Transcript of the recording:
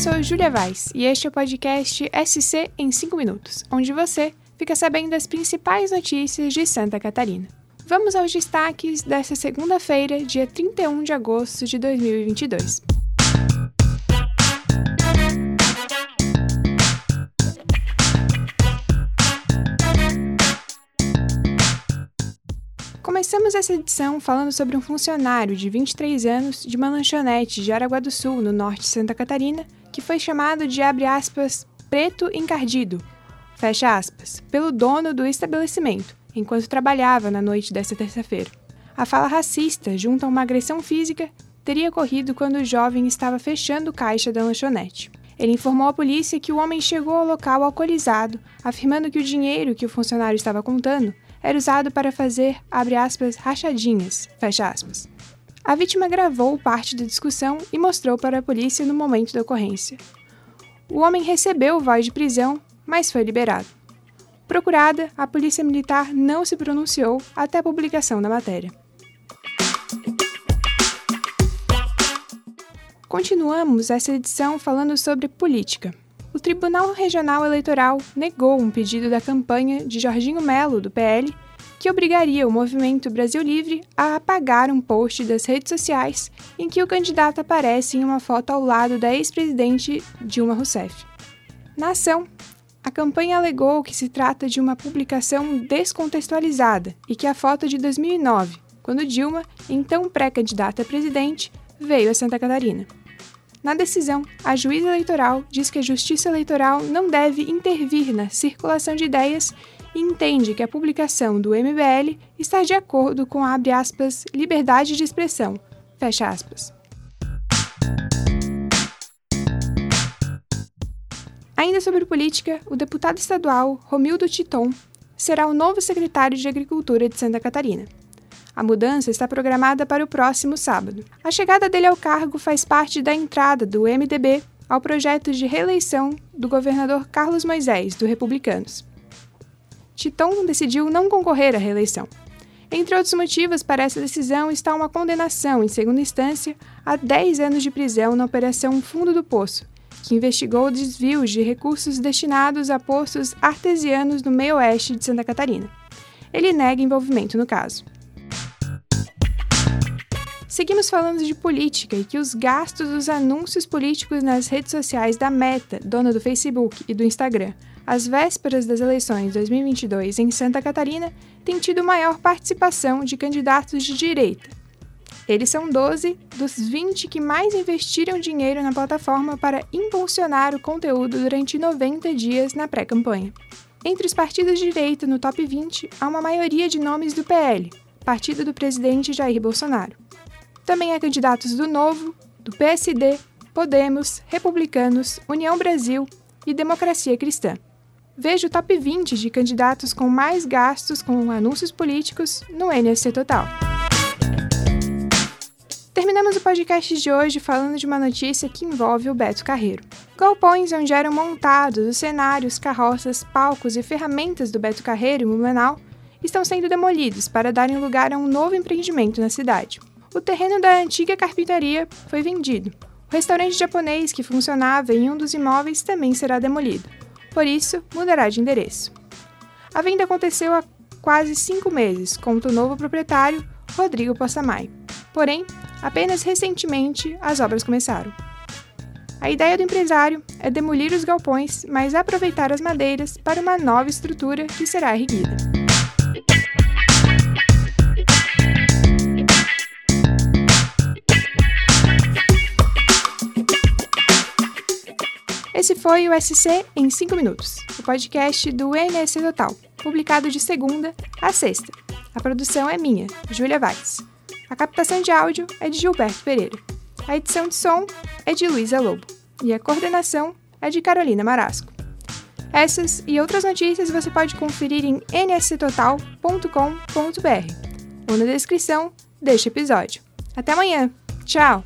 sou Julia Vaz e este é o podcast SC em 5 minutos, onde você fica sabendo das principais notícias de Santa Catarina. Vamos aos destaques desta segunda-feira, dia 31 de agosto de 2022. Começamos essa edição falando sobre um funcionário de 23 anos de uma lanchonete de Araguá do Sul, no norte de Santa Catarina, que foi chamado de, abre aspas, preto encardido, fecha aspas, pelo dono do estabelecimento, enquanto trabalhava na noite desta terça-feira. A fala racista, junto a uma agressão física, teria ocorrido quando o jovem estava fechando o caixa da lanchonete. Ele informou à polícia que o homem chegou ao local alcoolizado, afirmando que o dinheiro que o funcionário estava contando era usado para fazer, aspas, rachadinhas, fecha aspas. A vítima gravou parte da discussão e mostrou para a polícia no momento da ocorrência. O homem recebeu voz de prisão, mas foi liberado. Procurada, a polícia militar não se pronunciou até a publicação da matéria. Continuamos essa edição falando sobre política o Tribunal Regional Eleitoral negou um pedido da campanha de Jorginho Melo, do PL, que obrigaria o Movimento Brasil Livre a apagar um post das redes sociais em que o candidato aparece em uma foto ao lado da ex-presidente Dilma Rousseff. Na ação, a campanha alegou que se trata de uma publicação descontextualizada e que a foto é de 2009, quando Dilma, então pré-candidata a presidente, veio a Santa Catarina. Na decisão, a juíza eleitoral diz que a Justiça Eleitoral não deve intervir na circulação de ideias e entende que a publicação do MBL está de acordo com a aspas, liberdade de expressão. Fecha aspas. Ainda sobre política, o deputado estadual Romildo Titon será o novo secretário de Agricultura de Santa Catarina. A mudança está programada para o próximo sábado. A chegada dele ao cargo faz parte da entrada do MDB ao projeto de reeleição do governador Carlos Moisés, do Republicanos. Titon decidiu não concorrer à reeleição. Entre outros motivos para essa decisão está uma condenação, em segunda instância, a 10 anos de prisão na Operação Fundo do Poço, que investigou desvios de recursos destinados a poços artesianos no meio-oeste de Santa Catarina. Ele nega envolvimento no caso. Seguimos falando de política e que os gastos dos anúncios políticos nas redes sociais da Meta, dona do Facebook e do Instagram, às vésperas das eleições 2022 em Santa Catarina, têm tido maior participação de candidatos de direita. Eles são 12 dos 20 que mais investiram dinheiro na plataforma para impulsionar o conteúdo durante 90 dias na pré-campanha. Entre os partidos de direita no top 20, há uma maioria de nomes do PL, partido do presidente Jair Bolsonaro. Também há candidatos do Novo, do PSD, Podemos, Republicanos, União Brasil e Democracia Cristã. Veja o top 20 de candidatos com mais gastos com anúncios políticos no NSC Total. Terminamos o podcast de hoje falando de uma notícia que envolve o Beto Carreiro. Galpões onde eram montados os cenários, carroças, palcos e ferramentas do Beto Carreiro em Blumenau estão sendo demolidos para darem lugar a um novo empreendimento na cidade o terreno da antiga carpintaria foi vendido. O restaurante japonês que funcionava em um dos imóveis também será demolido. Por isso, mudará de endereço. A venda aconteceu há quase cinco meses, conta o novo proprietário, Rodrigo Possamay. Porém, apenas recentemente as obras começaram. A ideia do empresário é demolir os galpões, mas aproveitar as madeiras para uma nova estrutura que será erguida. Foi o SC em 5 minutos, o podcast do NSC Total, publicado de segunda a sexta. A produção é minha, Júlia Vaz. A captação de áudio é de Gilberto Pereira. A edição de som é de Luísa Lobo. E a coordenação é de Carolina Marasco. Essas e outras notícias você pode conferir em nsctotal.com.br ou na descrição deste episódio. Até amanhã! Tchau!